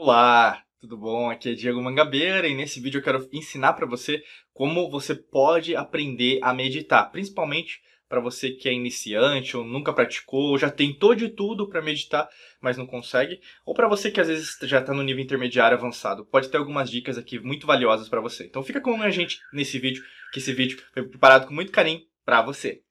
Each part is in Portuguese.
Olá, tudo bom? Aqui é Diego Mangabeira e nesse vídeo eu quero ensinar para você como você pode aprender a meditar, principalmente para você que é iniciante ou nunca praticou, ou já tentou de tudo para meditar, mas não consegue, ou para você que às vezes já está no nível intermediário avançado. Pode ter algumas dicas aqui muito valiosas para você. Então fica com a gente nesse vídeo, que esse vídeo foi preparado com muito carinho para você.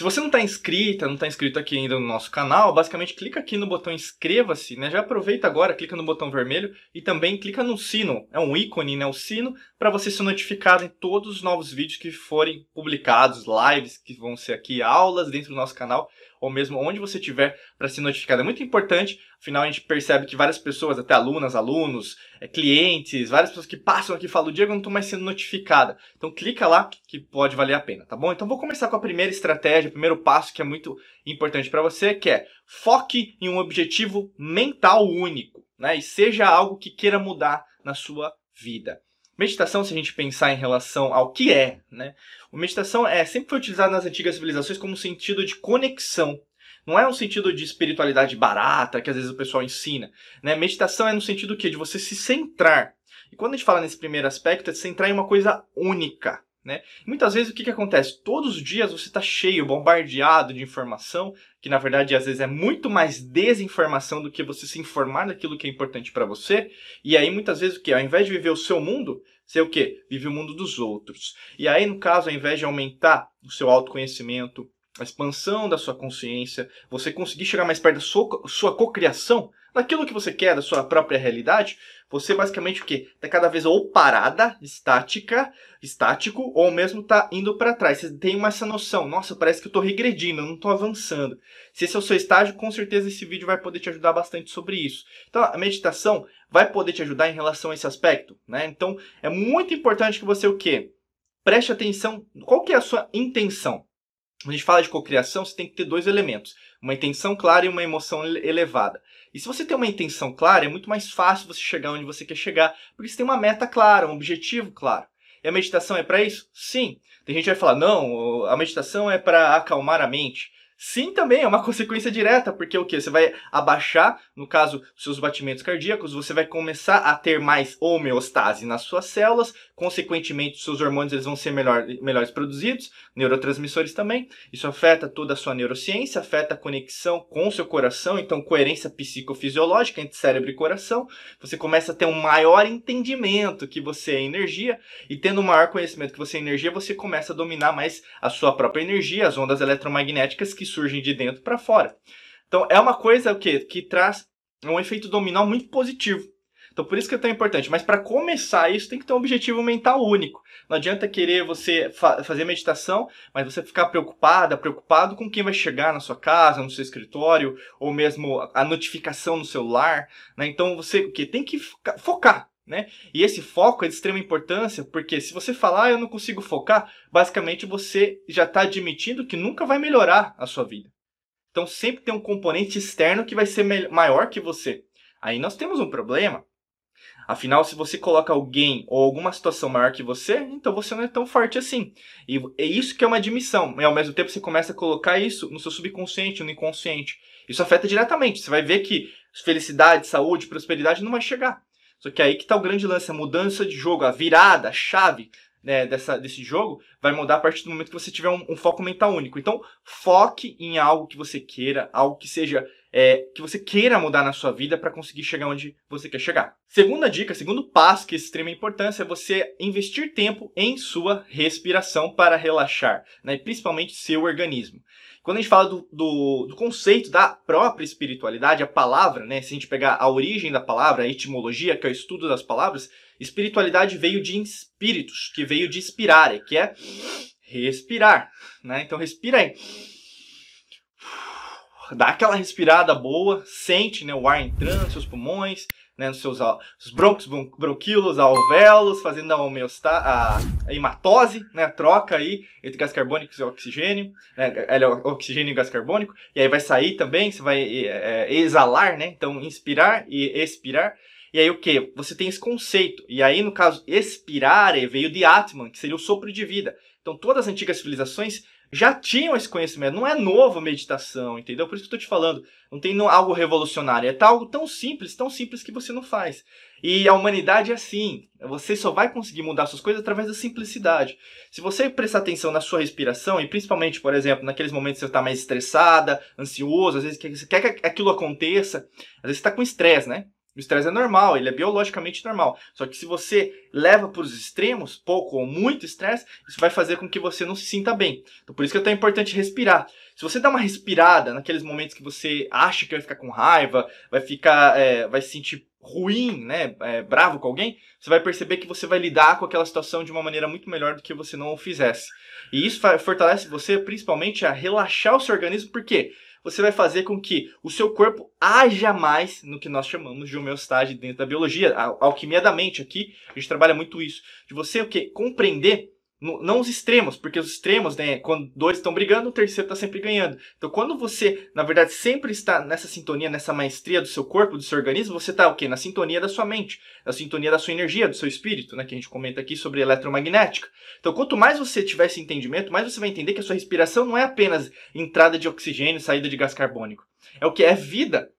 Se você não está inscrita, não está inscrito aqui ainda no nosso canal, basicamente clica aqui no botão inscreva-se, né? Já aproveita agora, clica no botão vermelho e também clica no sino, é um ícone, né? O sino, para você ser notificado em todos os novos vídeos que forem publicados, lives que vão ser aqui, aulas dentro do nosso canal ou mesmo onde você estiver para ser notificado. É muito importante, afinal a gente percebe que várias pessoas, até alunas, alunos, é, clientes, várias pessoas que passam aqui falam, Diego, eu não estou mais sendo notificada. Então clica lá que pode valer a pena, tá bom? Então vou começar com a primeira estratégia, o primeiro passo que é muito importante para você, que é foque em um objetivo mental único, né? E seja algo que queira mudar na sua vida. Meditação, se a gente pensar em relação ao que é, né? A meditação é sempre foi utilizada nas antigas civilizações como um sentido de conexão. Não é um sentido de espiritualidade barata que às vezes o pessoal ensina. Né? Meditação é no sentido que de você se centrar. E quando a gente fala nesse primeiro aspecto, é de centrar em uma coisa única. Né? muitas vezes o que, que acontece? Todos os dias você está cheio, bombardeado de informação, que na verdade às vezes é muito mais desinformação do que você se informar daquilo que é importante para você. E aí muitas vezes o que? Ao invés de viver o seu mundo, você o quê? Vive o mundo dos outros. E aí no caso, ao invés de aumentar o seu autoconhecimento, a expansão da sua consciência, você conseguir chegar mais perto da sua, sua cocriação, daquilo que você quer, da sua própria realidade, você basicamente o quê? Está cada vez ou parada, estática, estático, ou mesmo está indo para trás. Você tem uma, essa noção, nossa, parece que eu estou regredindo, eu não estou avançando. Se esse é o seu estágio, com certeza esse vídeo vai poder te ajudar bastante sobre isso. Então, a meditação vai poder te ajudar em relação a esse aspecto, né? Então, é muito importante que você o quê? Preste atenção, qual que é a sua intenção? Quando a gente fala de cocriação, você tem que ter dois elementos: uma intenção clara e uma emoção elevada. E se você tem uma intenção clara, é muito mais fácil você chegar onde você quer chegar, porque você tem uma meta clara, um objetivo claro. E a meditação é para isso? Sim. Tem gente que vai falar: não, a meditação é para acalmar a mente. Sim, também é uma consequência direta, porque o que? Você vai abaixar, no caso, seus batimentos cardíacos, você vai começar a ter mais homeostase nas suas células, consequentemente, seus hormônios eles vão ser melhor, melhores produzidos, neurotransmissores também. Isso afeta toda a sua neurociência, afeta a conexão com o seu coração, então coerência psicofisiológica entre cérebro e coração. Você começa a ter um maior entendimento que você é energia, e tendo um maior conhecimento que você é energia, você começa a dominar mais a sua própria energia, as ondas eletromagnéticas que surgem de dentro para fora. Então é uma coisa o quê? que traz um efeito dominó muito positivo. Então por isso que é tão importante. Mas para começar isso tem que ter um objetivo mental único. Não adianta querer você fa fazer meditação, mas você ficar preocupada, preocupado com quem vai chegar na sua casa, no seu escritório, ou mesmo a notificação no celular. Né? Então você o que tem que focar. Né? E esse foco é de extrema importância, porque se você falar, ah, eu não consigo focar, basicamente você já está admitindo que nunca vai melhorar a sua vida. Então sempre tem um componente externo que vai ser maior que você. Aí nós temos um problema. Afinal, se você coloca alguém ou alguma situação maior que você, então você não é tão forte assim. E é isso que é uma admissão. E ao mesmo tempo você começa a colocar isso no seu subconsciente, no inconsciente. Isso afeta diretamente. Você vai ver que felicidade, saúde, prosperidade não vai chegar. Só que aí que está o grande lance, a mudança de jogo, a virada, a chave né, dessa, desse jogo vai mudar a partir do momento que você tiver um, um, foco mental único. Então, foque em algo que você queira, algo que seja é, que você queira mudar na sua vida para conseguir chegar onde você quer chegar. Segunda dica, segundo passo que é de extrema importância é você investir tempo em sua respiração para relaxar, né, principalmente seu organismo. Quando a gente fala do, do, do, conceito da própria espiritualidade, a palavra, né, se a gente pegar a origem da palavra, a etimologia, que é o estudo das palavras, espiritualidade veio de espíritos, que veio de inspirar, que é respirar. Né? Então respira aí dá aquela respirada boa, sente né, o ar entrando nos seus pulmões, né, nos seus os broncos, bronquíolos, alvéolos, fazendo a, homeostá, a, a hematose, né, troca aí entre gás carbônico e oxigênio, né, é oxigênio e gás carbônico, e aí vai sair também, você vai é, é, exalar, né, então inspirar e expirar, e aí o que? Você tem esse conceito, e aí no caso expirar veio de Atman, que seria o sopro de vida. Então todas as antigas civilizações já tinham esse conhecimento. Não é novo meditação, entendeu? Por isso que eu tô te falando. Não tem algo revolucionário. É algo tão simples, tão simples que você não faz. E a humanidade é assim. Você só vai conseguir mudar suas coisas através da simplicidade. Se você prestar atenção na sua respiração, e principalmente, por exemplo, naqueles momentos que você está mais estressada, ansioso, às vezes quer que aquilo aconteça, às vezes você está com estresse, né? O estresse é normal, ele é biologicamente normal. Só que se você leva para os extremos, pouco ou muito estresse, isso vai fazer com que você não se sinta bem. Então por isso que é tão importante respirar. Se você dá uma respirada naqueles momentos que você acha que vai ficar com raiva, vai ficar, é, vai se sentir ruim, né, é, bravo com alguém, você vai perceber que você vai lidar com aquela situação de uma maneira muito melhor do que você não o fizesse. E isso fortalece você principalmente a relaxar o seu organismo, porque você vai fazer com que o seu corpo haja mais no que nós chamamos de homeostase dentro da biologia, a alquimia da mente aqui, a gente trabalha muito isso, de você o que compreender não os extremos, porque os extremos, né, quando dois estão brigando, o terceiro está sempre ganhando. Então, quando você, na verdade, sempre está nessa sintonia, nessa maestria do seu corpo, do seu organismo, você está o quê? Na sintonia da sua mente, na sintonia da sua energia, do seu espírito, né, que a gente comenta aqui sobre eletromagnética. Então, quanto mais você tiver esse entendimento, mais você vai entender que a sua respiração não é apenas entrada de oxigênio, saída de gás carbônico. É o que é vida.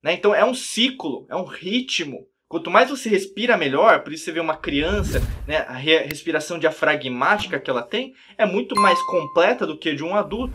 Né? Então, é um ciclo, é um ritmo. Quanto mais você respira melhor, por isso você vê uma criança, né, a respiração diafragmática que ela tem é muito mais completa do que de um adulto.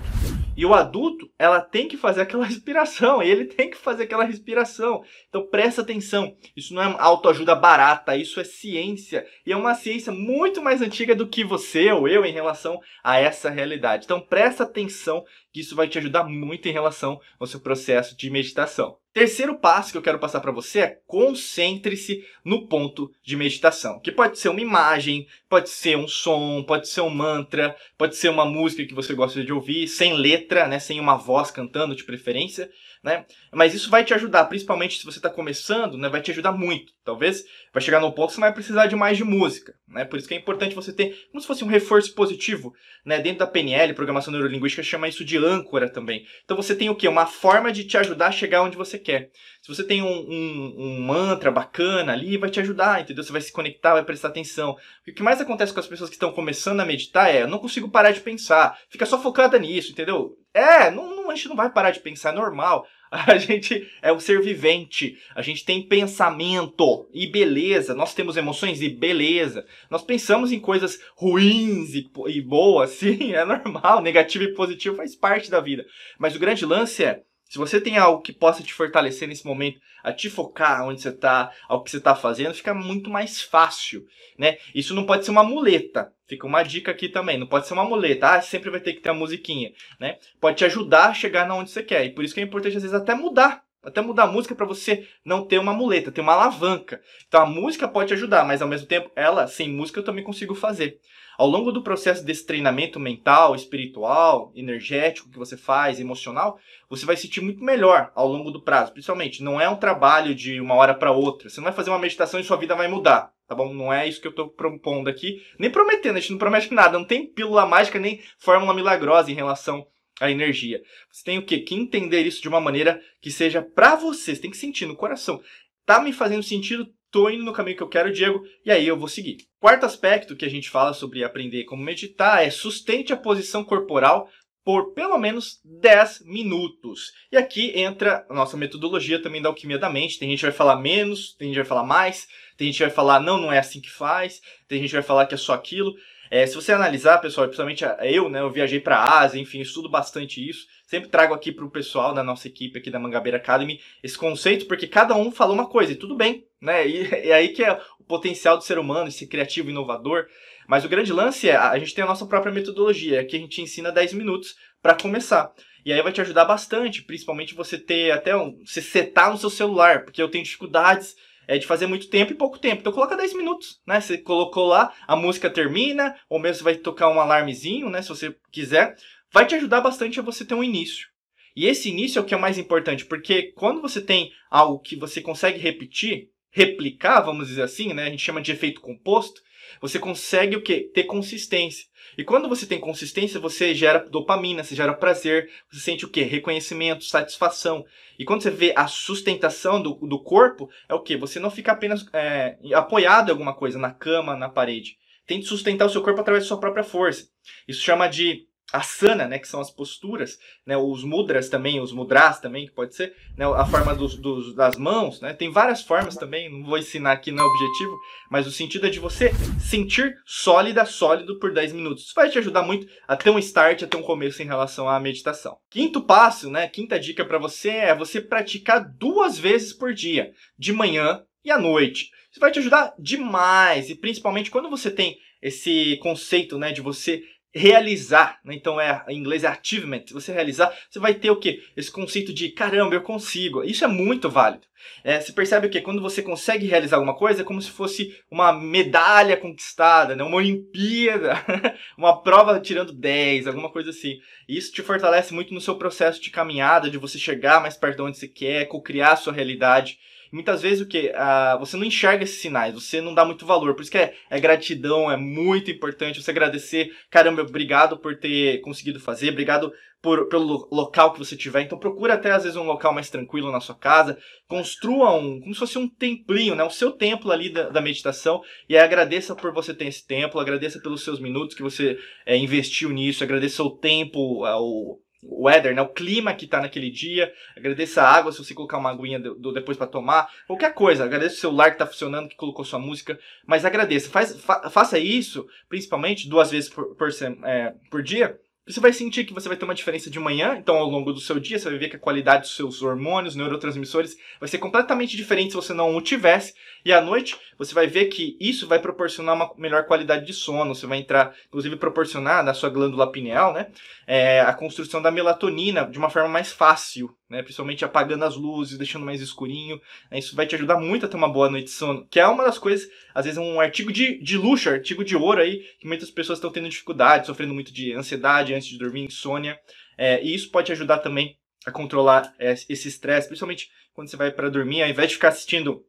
E o adulto, ela tem que fazer aquela respiração, e ele tem que fazer aquela respiração. Então presta atenção, isso não é autoajuda barata, isso é ciência. E é uma ciência muito mais antiga do que você ou eu em relação a essa realidade. Então presta atenção que isso vai te ajudar muito em relação ao seu processo de meditação. Terceiro passo que eu quero passar para você é concentre-se no ponto de meditação, que pode ser uma imagem, pode ser um som, pode ser um mantra, pode ser uma música que você gosta de ouvir, sem letra, né, sem uma voz cantando de preferência, né? Mas isso vai te ajudar, principalmente se você está começando, né? Vai te ajudar muito. Talvez vai chegar num ponto que você vai precisar de mais de música, né? Por isso que é importante você ter como se fosse um reforço positivo, né? Dentro da PNL, programação neurolinguística, chama isso de âncora também. Então você tem o quê? Uma forma de te ajudar a chegar onde você quer. Se você tem um, um, um mantra bacana ali, vai te ajudar, entendeu? Você vai se conectar, vai prestar atenção. o que mais acontece com as pessoas que estão começando a meditar é, eu não consigo parar de pensar. Fica só focada nisso, entendeu? É, não, não, a gente não vai parar de pensar, é normal. A gente é um ser vivente, a gente tem pensamento e beleza, nós temos emoções e beleza. Nós pensamos em coisas ruins e, e boas, sim, é normal, negativo e positivo faz parte da vida. Mas o grande lance é se você tem algo que possa te fortalecer nesse momento, a te focar onde você está, ao que você está fazendo, fica muito mais fácil, né? Isso não pode ser uma muleta. Fica uma dica aqui também. Não pode ser uma muleta. Ah, sempre vai ter que ter a musiquinha, né? Pode te ajudar a chegar na onde você quer. E por isso que é importante às vezes até mudar até mudar a música para você não ter uma muleta, ter uma alavanca. Então a música pode te ajudar, mas ao mesmo tempo, ela, sem música, eu também consigo fazer. Ao longo do processo desse treinamento mental, espiritual, energético que você faz, emocional, você vai sentir muito melhor ao longo do prazo. Principalmente, não é um trabalho de uma hora para outra. Você não vai fazer uma meditação e sua vida vai mudar, tá bom? Não é isso que eu estou propondo aqui, nem prometendo. A gente não promete nada. Não tem pílula mágica nem fórmula milagrosa em relação à energia. Você tem o quê? Que entender isso de uma maneira que seja para você. Você tem que sentir no coração. Tá me fazendo sentido? Tô indo no caminho que eu quero, Diego, e aí eu vou seguir. Quarto aspecto que a gente fala sobre aprender como meditar é sustente a posição corporal por pelo menos 10 minutos. E aqui entra a nossa metodologia também da alquimia da mente. Tem gente que vai falar menos, tem gente que vai falar mais, tem gente que vai falar não, não é assim que faz, tem gente que vai falar que é só aquilo. É, se você analisar, pessoal, principalmente eu, né, eu viajei para a Ásia, enfim, estudo bastante isso. Sempre trago aqui para o pessoal da nossa equipe aqui da Mangabeira Academy esse conceito, porque cada um falou uma coisa e tudo bem, né? E é aí que é o potencial do ser humano, esse criativo, inovador. Mas o grande lance é, a gente tem a nossa própria metodologia, que a gente ensina 10 minutos para começar. E aí vai te ajudar bastante, principalmente você ter até um, se setar no seu celular, porque eu tenho dificuldades é de fazer muito tempo e pouco tempo. Então coloca 10 minutos, né? Você colocou lá, a música termina, ou mesmo você vai tocar um alarmezinho, né? Se você quiser. Vai te ajudar bastante a você ter um início. E esse início é o que é mais importante, porque quando você tem algo que você consegue repetir, replicar, vamos dizer assim, né? A gente chama de efeito composto, você consegue o quê? Ter consistência. E quando você tem consistência, você gera dopamina, você gera prazer, você sente o quê? Reconhecimento, satisfação. E quando você vê a sustentação do, do corpo, é o quê? Você não fica apenas é, apoiado em alguma coisa, na cama, na parede. Tente sustentar o seu corpo através da sua própria força. Isso chama de asana, né, que são as posturas, né, os mudras também, os mudras também, que pode ser, né, a forma dos, dos, das mãos, né, tem várias formas também, não vou ensinar aqui no objetivo, mas o sentido é de você sentir sólida, sólido por 10 minutos. Isso vai te ajudar muito a ter um start, a ter um começo em relação à meditação. Quinto passo, né, quinta dica para você é você praticar duas vezes por dia, de manhã e à noite. Isso vai te ajudar demais, e principalmente quando você tem esse conceito, né, de você realizar, né? então é em inglês é achievement, você realizar, você vai ter o que? Esse conceito de caramba, eu consigo. Isso é muito válido. É, você percebe o que? Quando você consegue realizar alguma coisa, é como se fosse uma medalha conquistada, né? uma Olimpíada, uma prova tirando 10, alguma coisa assim. Isso te fortalece muito no seu processo de caminhada, de você chegar mais perto de onde você quer, co-criar a sua realidade muitas vezes o que? Ah, você não enxerga esses sinais, você não dá muito valor. Por isso que é, é, gratidão, é muito importante você agradecer. Caramba, obrigado por ter conseguido fazer, obrigado por, pelo local que você tiver. Então procura até às vezes um local mais tranquilo na sua casa. Construa um, como se fosse um templinho, né? O seu templo ali da, da meditação. E agradeça por você ter esse templo, agradeça pelos seus minutos que você é, investiu nisso, agradeça o tempo, o o weather, né, o clima que tá naquele dia. Agradeça a água se você colocar uma aguinha do, do depois para tomar. Qualquer coisa. Agradeça o celular que tá funcionando, que colocou sua música. Mas agradeça. Faz, fa, faça isso, principalmente duas vezes por, por, é, por dia você vai sentir que você vai ter uma diferença de manhã, então ao longo do seu dia você vai ver que a qualidade dos seus hormônios, neurotransmissores vai ser completamente diferente se você não o tivesse. E à noite você vai ver que isso vai proporcionar uma melhor qualidade de sono. Você vai entrar, inclusive, proporcionar na sua glândula pineal, né, é, a construção da melatonina de uma forma mais fácil né? Principalmente apagando as luzes, deixando mais escurinho. Né? Isso vai te ajudar muito a ter uma boa noite de sono, que é uma das coisas, às vezes um artigo de, de luxo, artigo de ouro aí, que muitas pessoas estão tendo dificuldade, sofrendo muito de ansiedade antes de dormir, insônia. É, e isso pode te ajudar também a controlar é, esse estresse, principalmente quando você vai para dormir, ao invés de ficar assistindo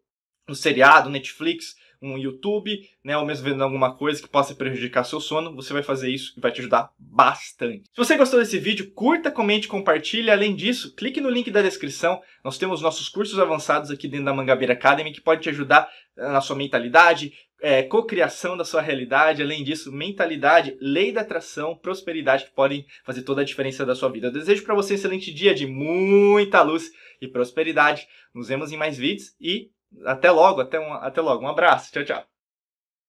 um seriado, Netflix, um YouTube, né, ou mesmo vendo alguma coisa que possa prejudicar seu sono, você vai fazer isso e vai te ajudar bastante. Se você gostou desse vídeo, curta, comente, compartilhe. Além disso, clique no link da descrição. Nós temos nossos cursos avançados aqui dentro da Mangabeira Academy que pode te ajudar eh, na sua mentalidade, é, cocriação da sua realidade, além disso, mentalidade, lei da atração, prosperidade que podem fazer toda a diferença da sua vida. Eu desejo para você um excelente dia de muita luz e prosperidade. Nos vemos em mais vídeos e até logo, até, um, até logo. Um abraço. Tchau, tchau.